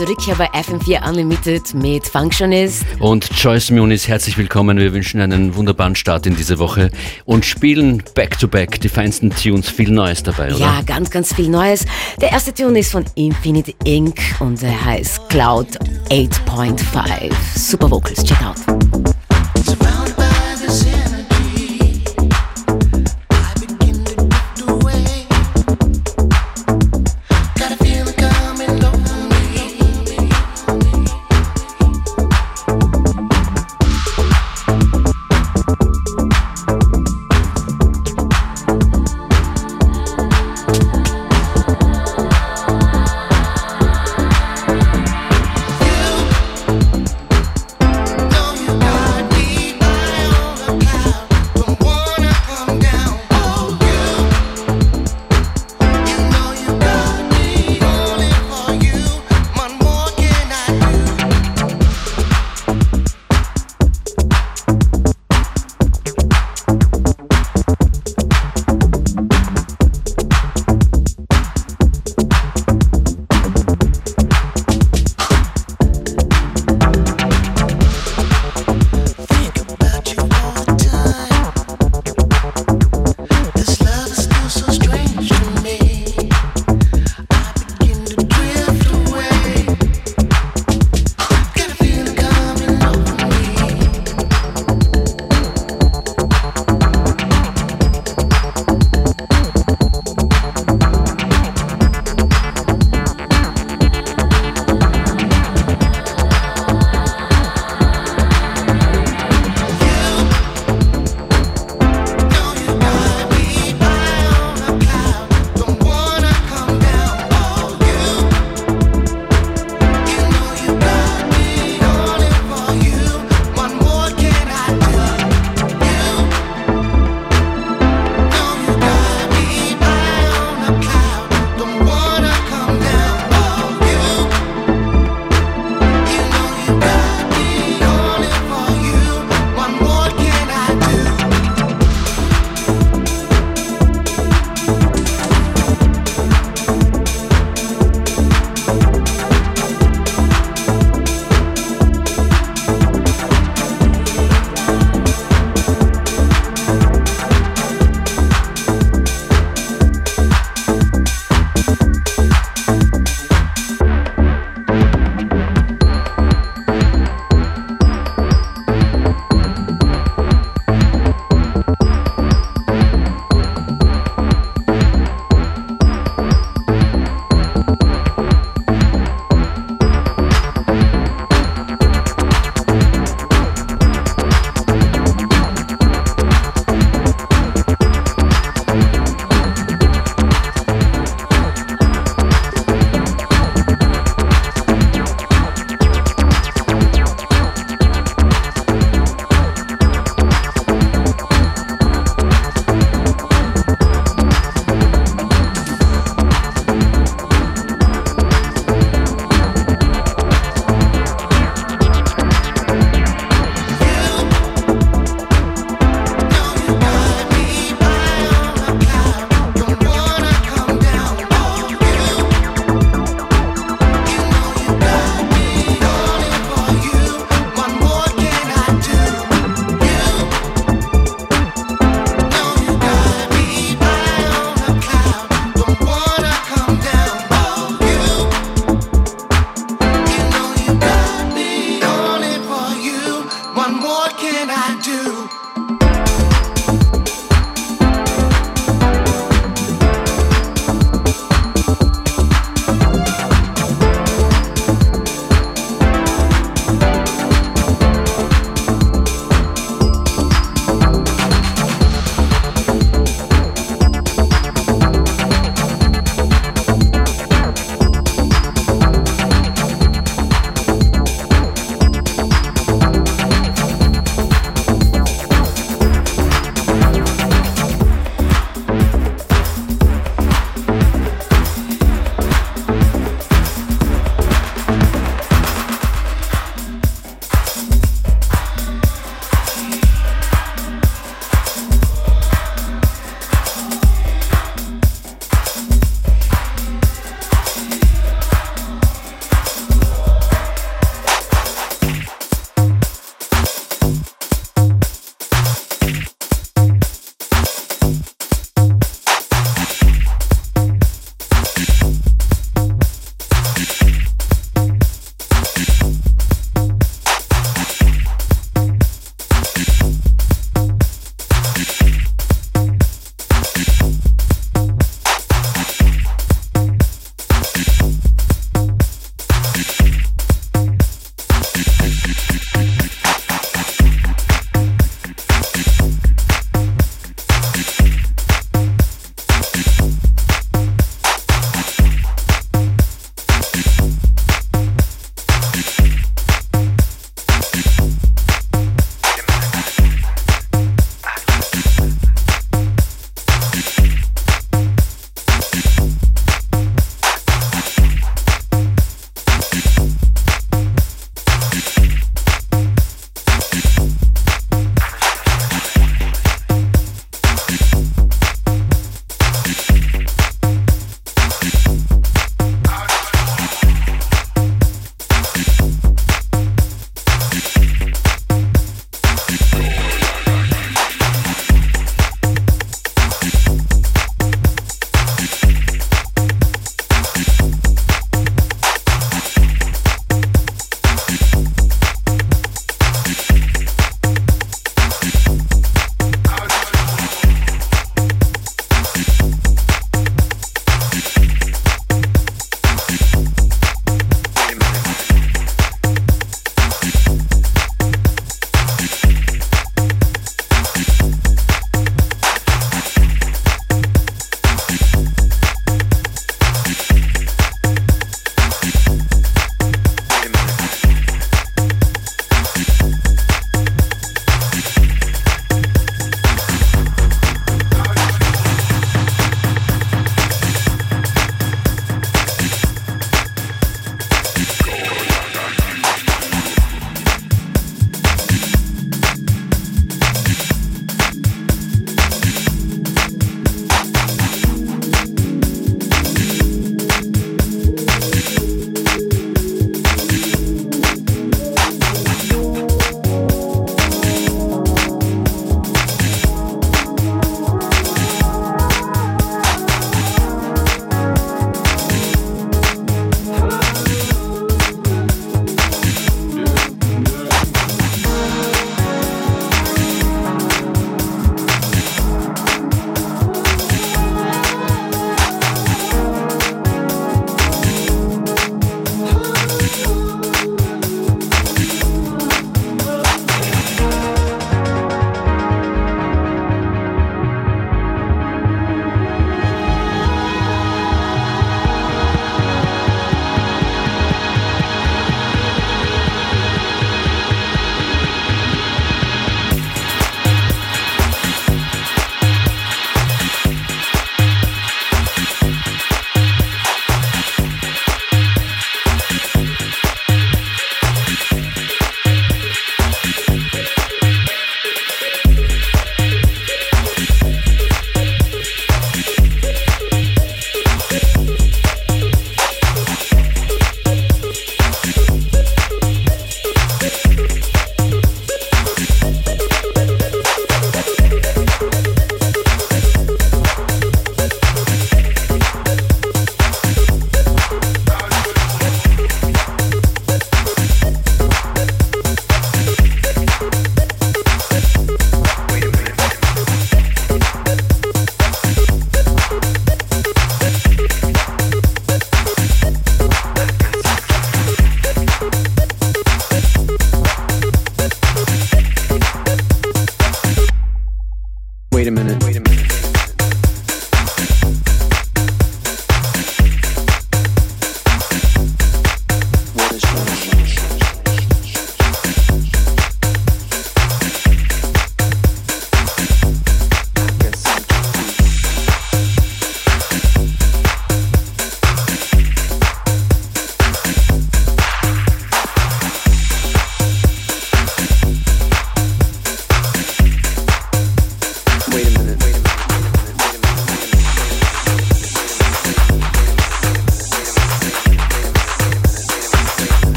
zurück hier bei FM4 Unlimited mit Functionist. Und Joyce Muniz, herzlich willkommen. Wir wünschen einen wunderbaren Start in diese Woche und spielen back-to-back -back die feinsten Tunes. Viel Neues dabei, oder? Ja, ganz, ganz viel Neues. Der erste Tune ist von Infinite Inc. und er heißt Cloud 8.5. Super Vocals, check out.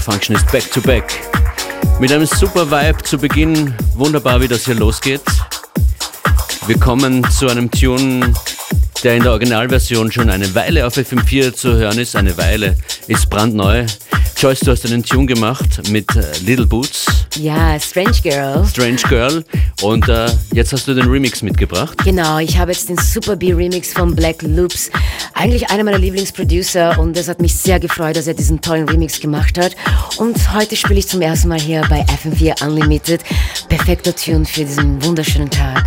Moniz und Functionist Back to Back. Mit einem super Vibe zu Beginn, wunderbar wie das hier losgeht. Wir kommen zu einem Tune, der in der Originalversion schon eine Weile auf FM4 zu hören ist. Eine Weile ist brandneu. Joyce, du hast einen Tune gemacht mit äh, Little Boots. Ja, Strange Girl. Strange Girl. Und äh, jetzt hast du den Remix mitgebracht. Genau, ich habe jetzt den Super B Remix von Black Loops. Eigentlich einer meiner Lieblingsproducer und es hat mich sehr gefreut, dass er diesen tollen Remix gemacht hat. Und heute spiele ich zum ersten Mal hier bei FM4 Unlimited. Perfekter Tune für diesen wunderschönen Tag.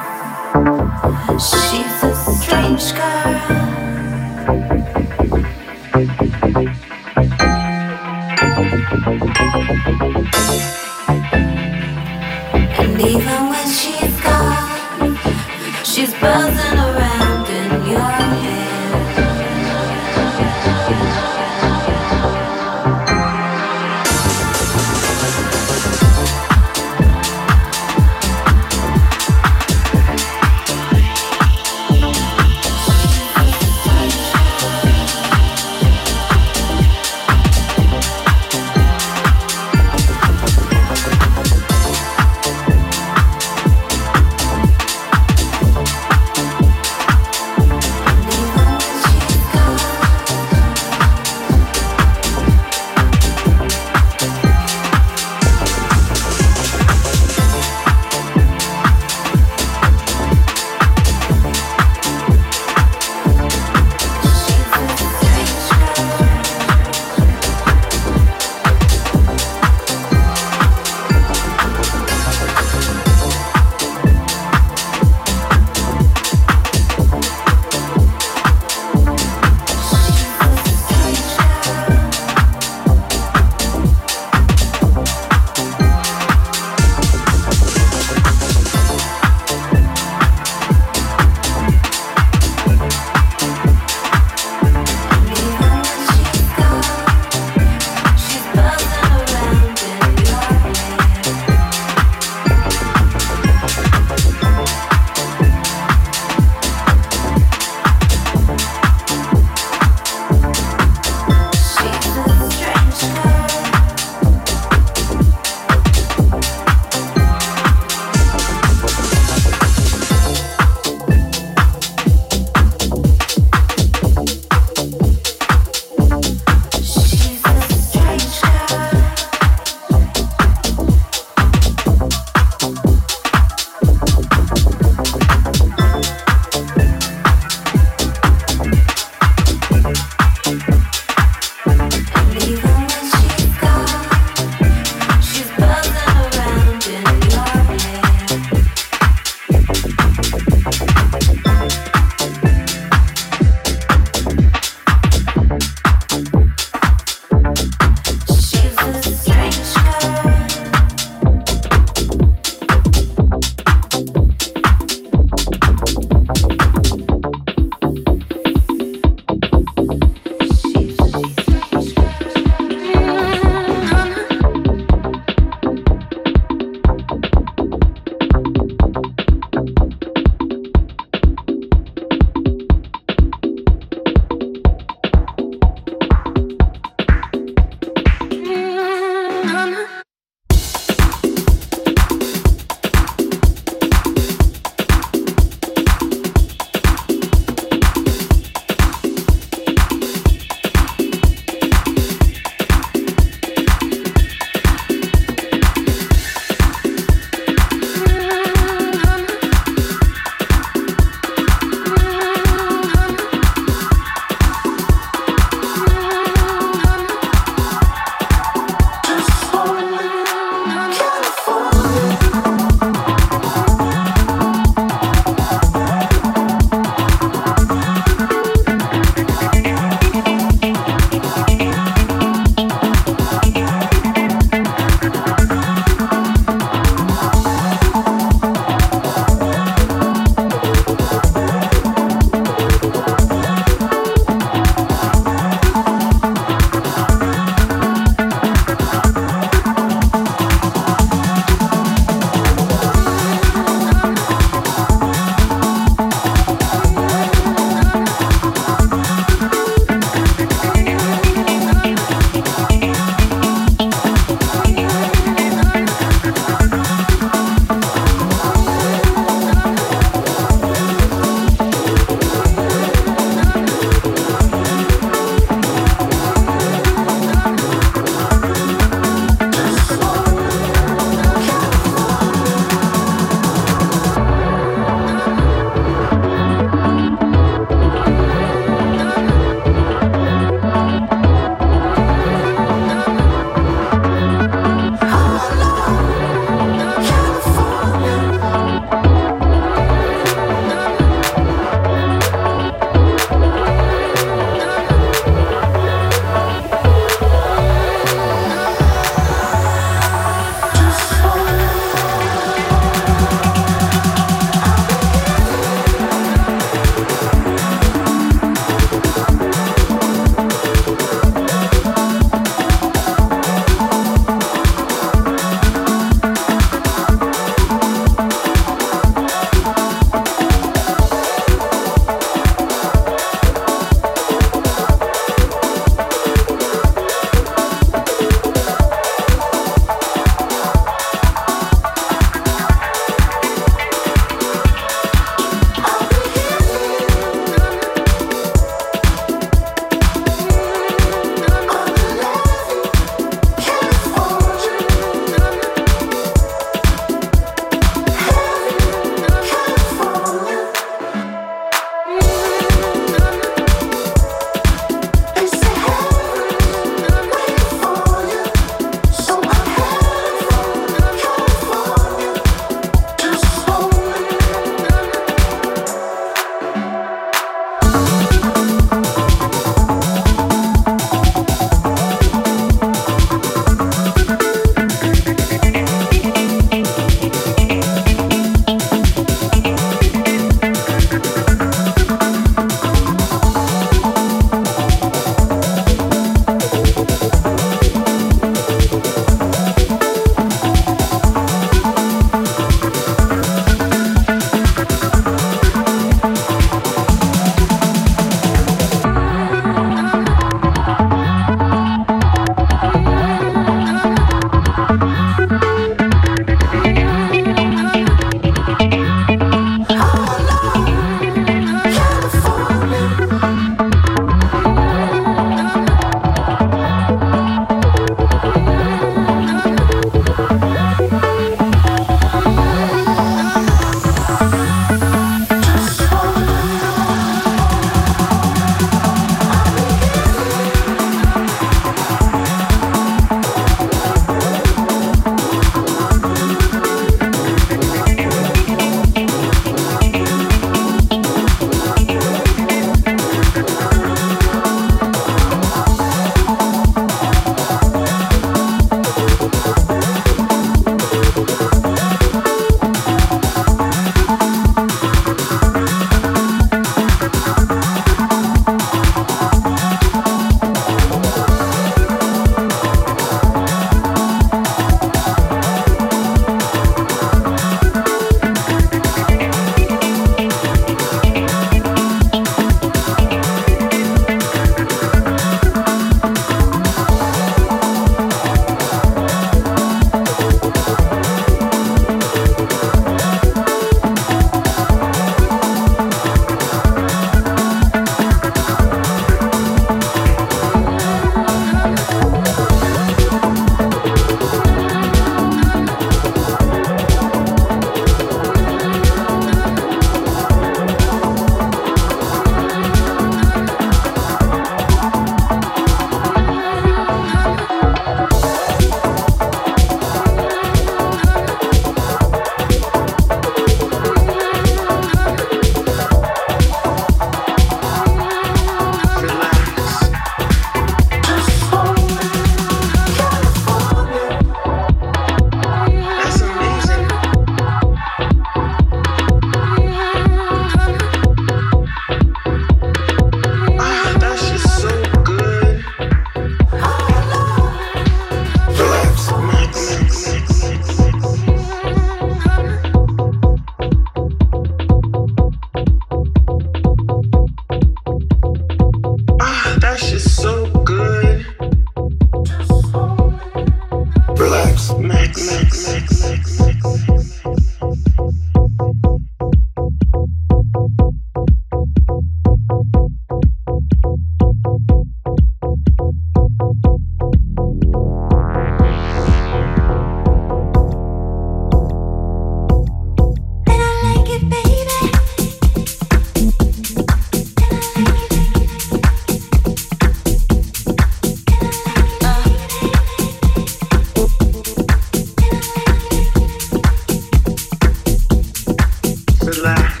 the last.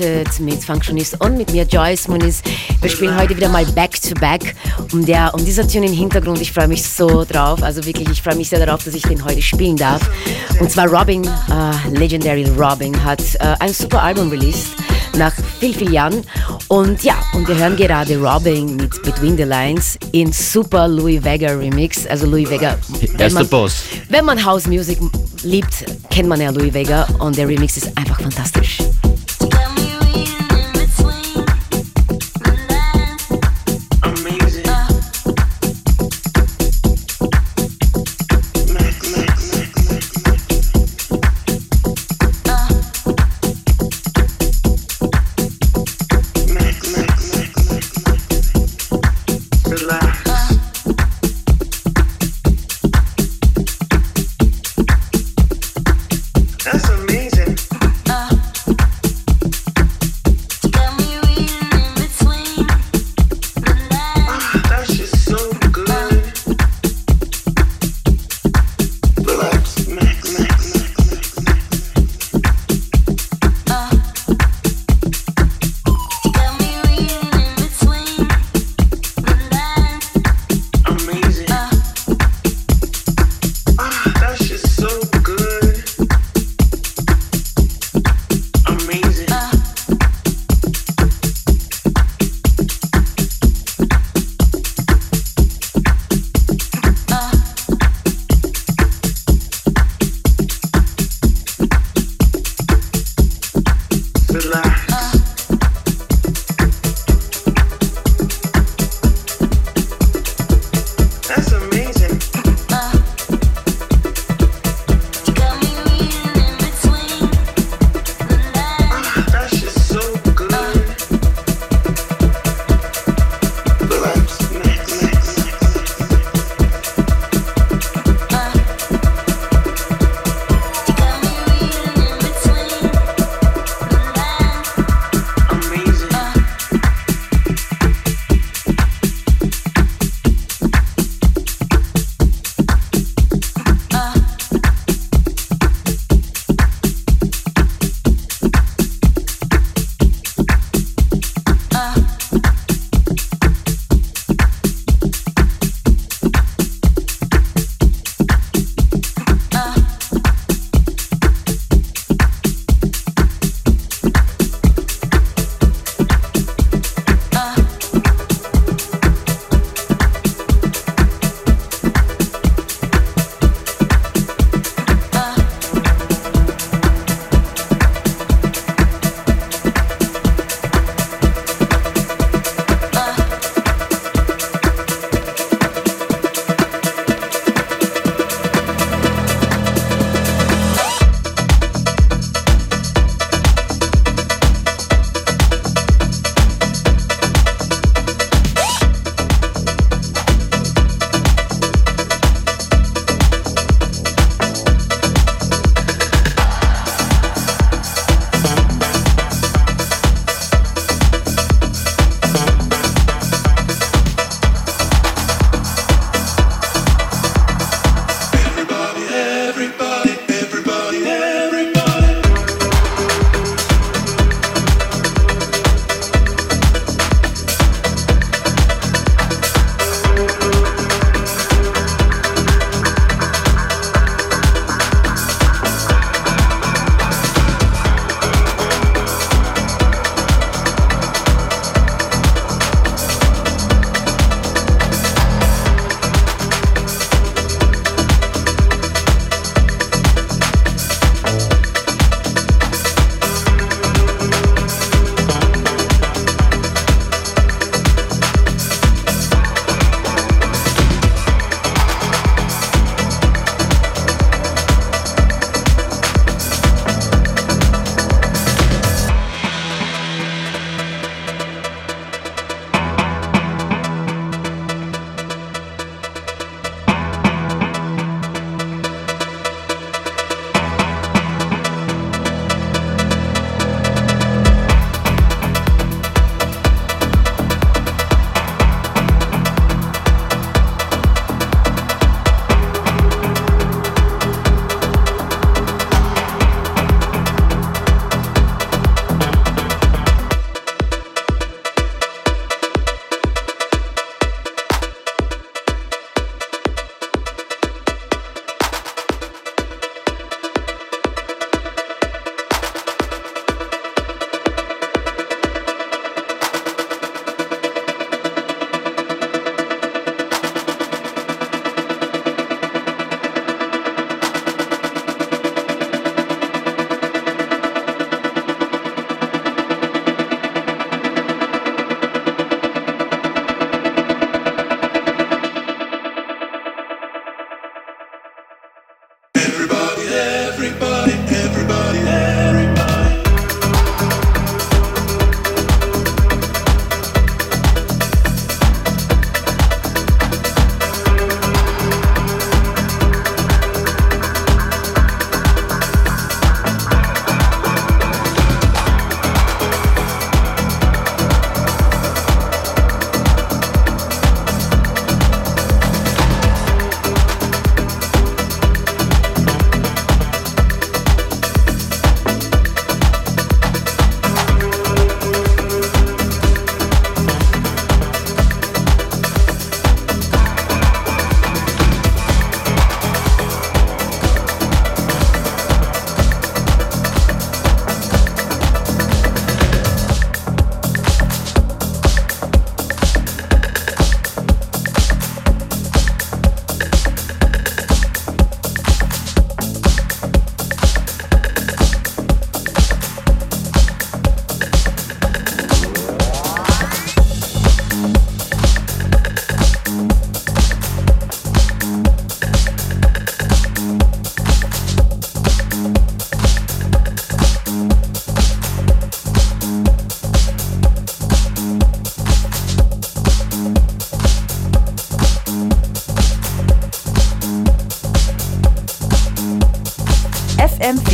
Unlimited mit Functionist und mit mir Joyce Muniz. Wir spielen heute wieder mal Back to Back. Und, der, und dieser Tune im Hintergrund, ich freue mich so drauf. Also wirklich, ich freue mich sehr darauf, dass ich den heute spielen darf. Und zwar Robin, uh, Legendary Robin, hat uh, ein super Album released nach viel, viel Jahren. Und ja, und wir hören gerade Robin mit Between the Lines in super Louis Vega Remix. Also Louis Vega. Er ist der Boss. Wenn man House Music liebt, kennt man ja Louis Vega und der Remix ist einfach fantastisch.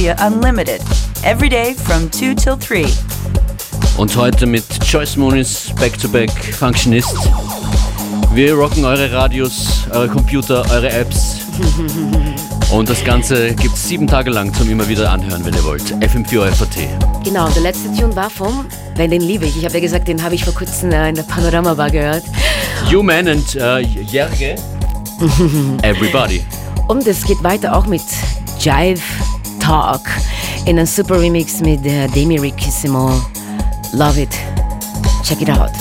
FM4 Unlimited. Every day from 2 till 3. Und heute mit Joyce Moonis Back to Back Functionist. Wir rocken eure Radios, eure Computer, eure Apps. Und das Ganze gibt es sieben Tage lang zum immer wieder anhören, wenn ihr wollt. FM4 FAT. Genau, der letzte Tune war vom, weil den liebe ich. Ich habe ja gesagt, den habe ich vor kurzem äh, in der Panorama Bar gehört. Human and uh, Jerge. Everybody. Und es geht weiter auch mit Jive Talk in a super Remix mit äh, uh, Demi Rickissimo. Love it. Check it out.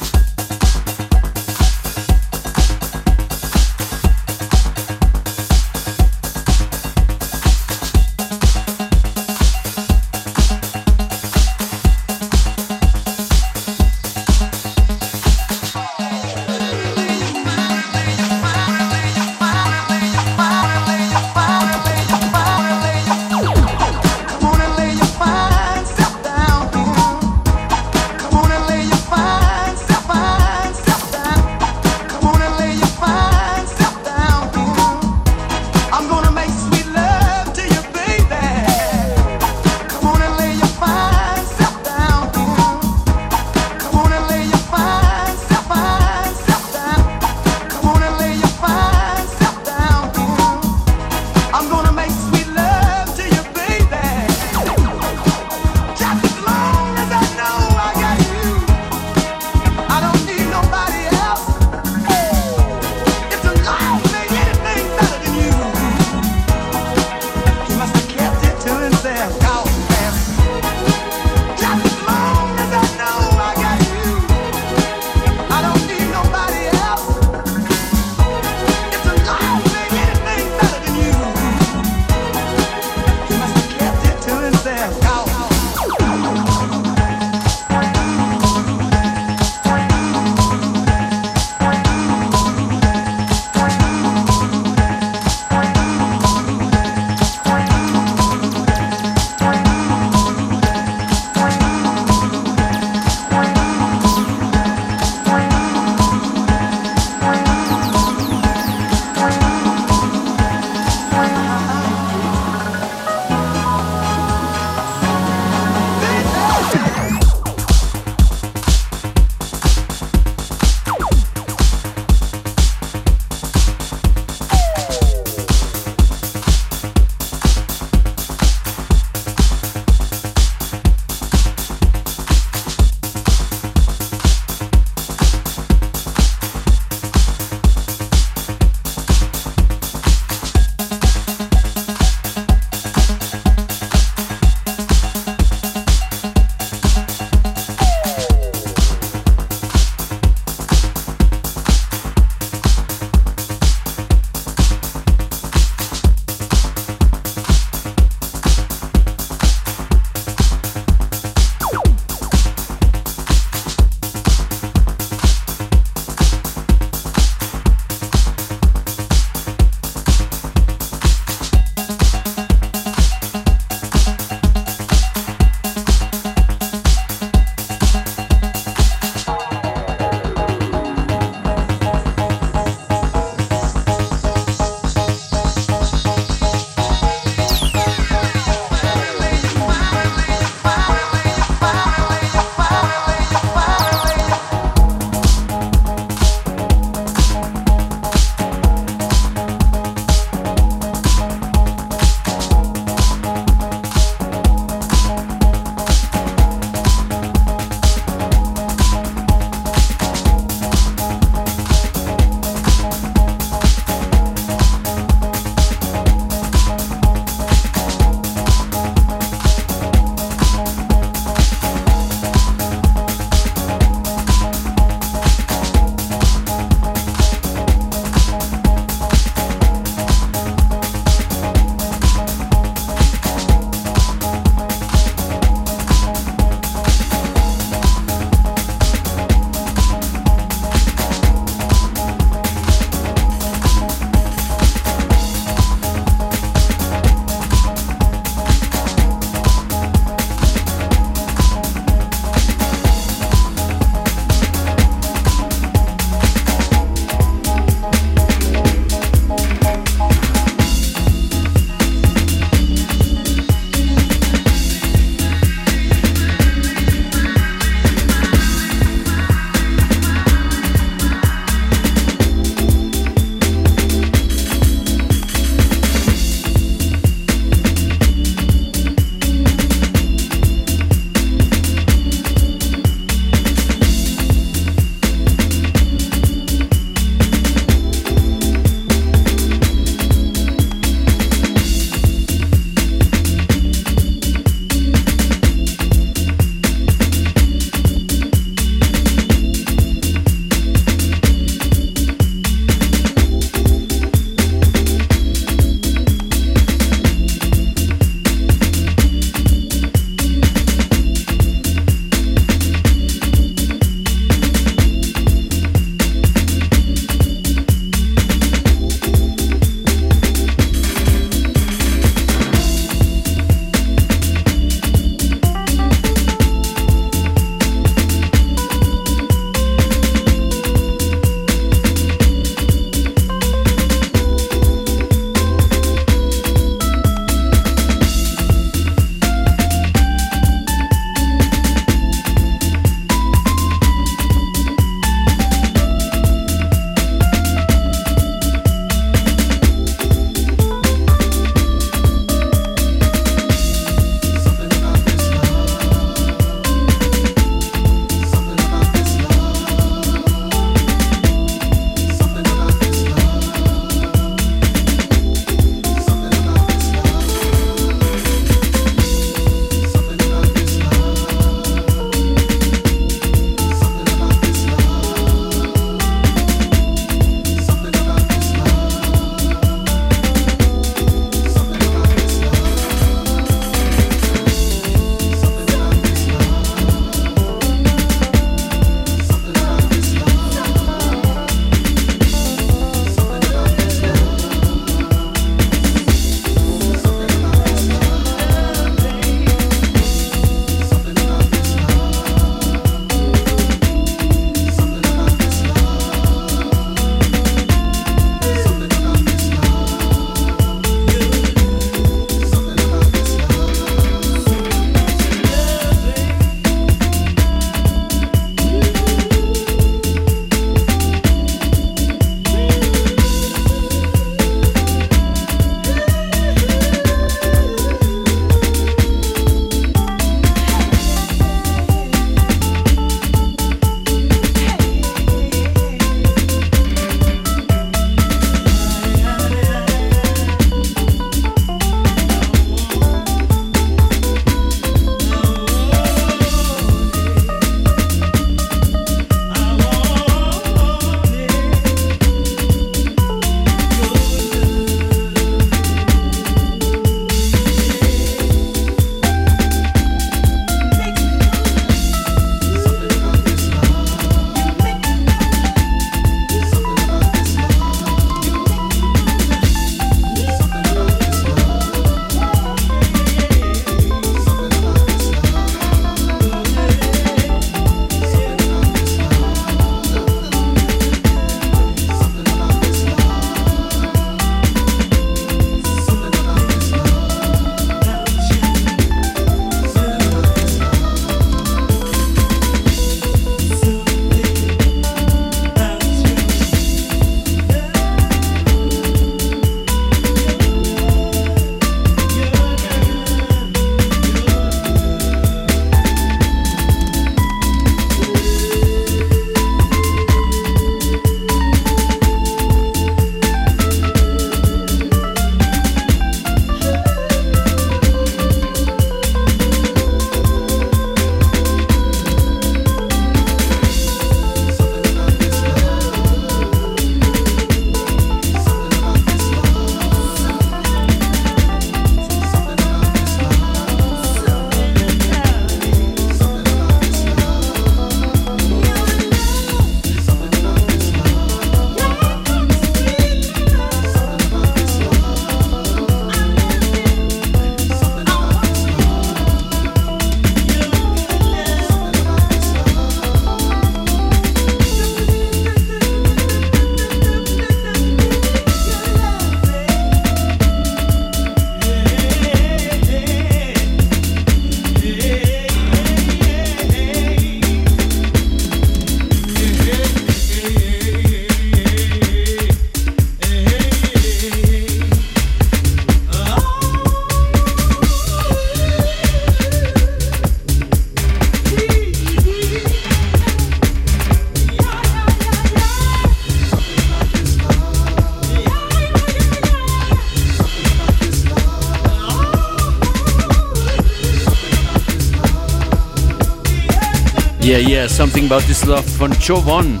Yeah, Something About This Love von Joe One.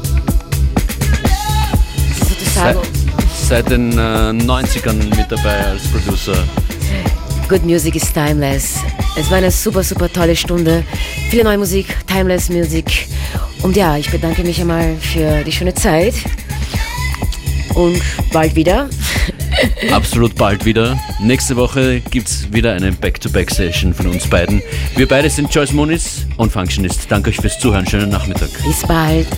Sozusagen. Seit, seit den äh, 90ern mit dabei als Producer. Good Music is Timeless. Es war eine super, super tolle Stunde. Viele neue Musik, Timeless Music. Und ja, ich bedanke mich einmal für die schöne Zeit. Und bald wieder. Absolut bald wieder. Nächste Woche gibt es wieder eine Back-to-Back-Session von uns beiden. Wir beide sind Joyce Moniz und Functionist. Danke euch fürs Zuhören. Schönen Nachmittag. Bis bald.